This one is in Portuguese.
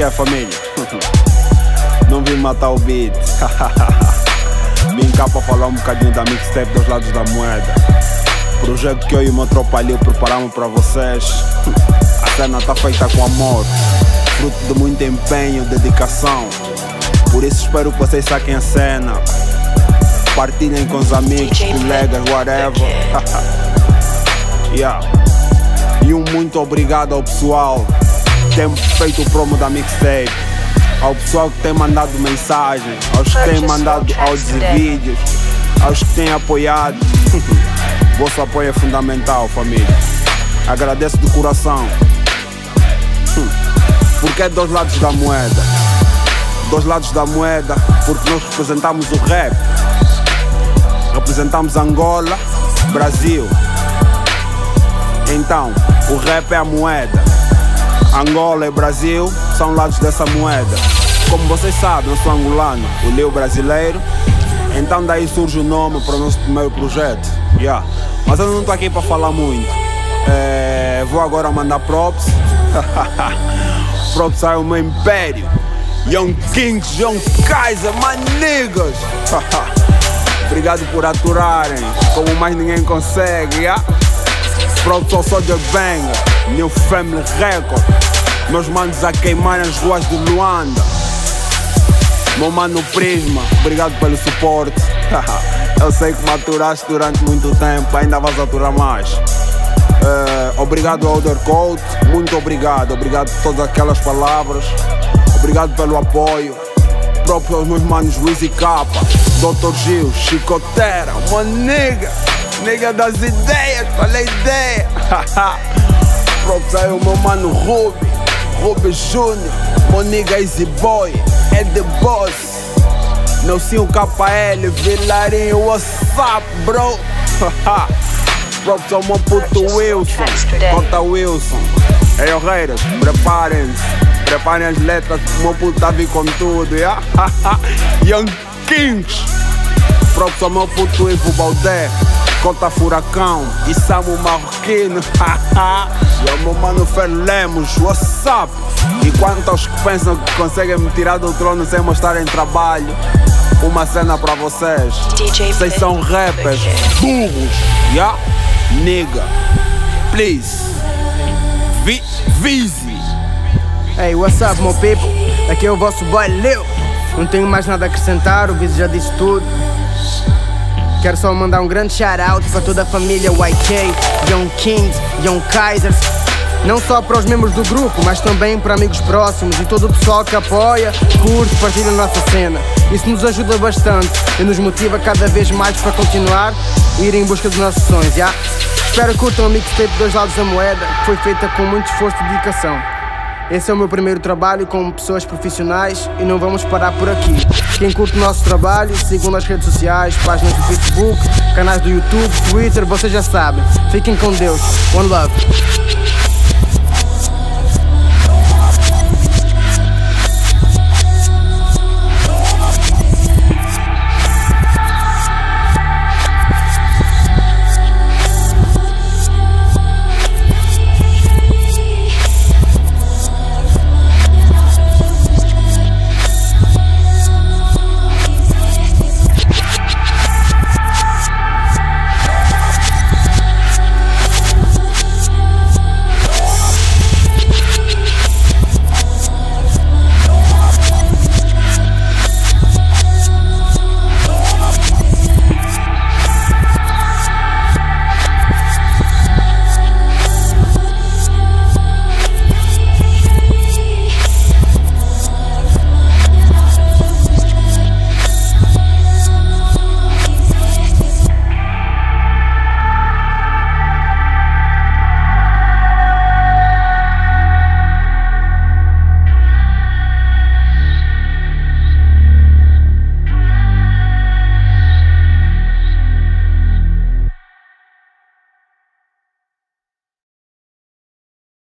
que é, família? Não vim matar o beat. Vim cá para falar um bocadinho da mixtape dos lados da moeda. Projeto que eu e o meu tropa ali preparamos para vocês. A cena tá feita com amor, fruto de muito empenho, dedicação. Por isso espero que vocês saquem a cena. Partilhem com os amigos, colegas, whatever. yeah. E um muito obrigado ao pessoal tem feito o promo da mixtape. Ao pessoal que tem mandado mensagem, aos que têm mandado áudios e vídeos, aos que têm apoiado. Vosso apoio é fundamental, família. Agradeço de coração. Porque é dos lados da moeda. Dos lados da moeda, porque nós representamos o rap. Representamos Angola, Brasil. Então, o rap é a moeda. Angola e Brasil são lados dessa moeda. Como vocês sabem, eu sou angolano, o Leo brasileiro. Então daí surge o nome para o nosso primeiro projeto. Yeah. Mas eu não estou aqui para falar muito. É, vou agora mandar props. props ao meu império. Young Kings, Young Kaiser, my niggas. Obrigado por aturarem, como mais ninguém consegue. Yeah? Props ao Soldier Banger, New Family Record. Meus manos a queimar as ruas de Luanda. Meu mano Prisma, obrigado pelo suporte. Eu sei que maturaste durante muito tempo, ainda vais aturar mais. Uh, obrigado ao Code, muito obrigado, obrigado por todas aquelas palavras, obrigado pelo apoio. Próprio aos meus manos Luiz e Capa, Dr. Gil, Chicotera, uma nega, nega das ideias, falei ideia. Próprio aí o meu mano Ruby, Ruby Jr., meu nigga Easy Boy, é the boss. Nelsinho KL, Vilarinho, what's up, bro? Props ao meu puto Wilson, conta Wilson. Ei, Reiras, preparem-se, preparem as letras, meu puto tá vir com tudo, yeah? Young Kings. Props ao meu puto Ivo Baldé, conta Furacão e Samu Marroquino. e ao meu mano Fer Lemos, what's up? E quanto aos que pensam que conseguem me tirar do trono sem mostrar em trabalho, uma cena pra vocês. Vocês são rappers burros, yeah? Nigga, please. Vi Vise. Hey, what's up, my people? Aqui é o vosso boy Leo. Não tenho mais nada a acrescentar, o Viz já disse tudo. Quero só mandar um grande shout out para toda a família YK, Young Kings, Young Kaisers. Não só para os membros do grupo, mas também para amigos próximos e todo o pessoal que apoia, curte, partilha a nossa cena. Isso nos ajuda bastante e nos motiva cada vez mais para continuar e ir em busca dos nossos sonhos, já? Espero que curtam a mixtape Dois Lados da Moeda, que foi feita com muito esforço e dedicação. Esse é o meu primeiro trabalho com pessoas profissionais e não vamos parar por aqui. Quem curte o nosso trabalho, sigam nas redes sociais, páginas do Facebook, canais do YouTube, Twitter, vocês já sabem. Fiquem com Deus. One love.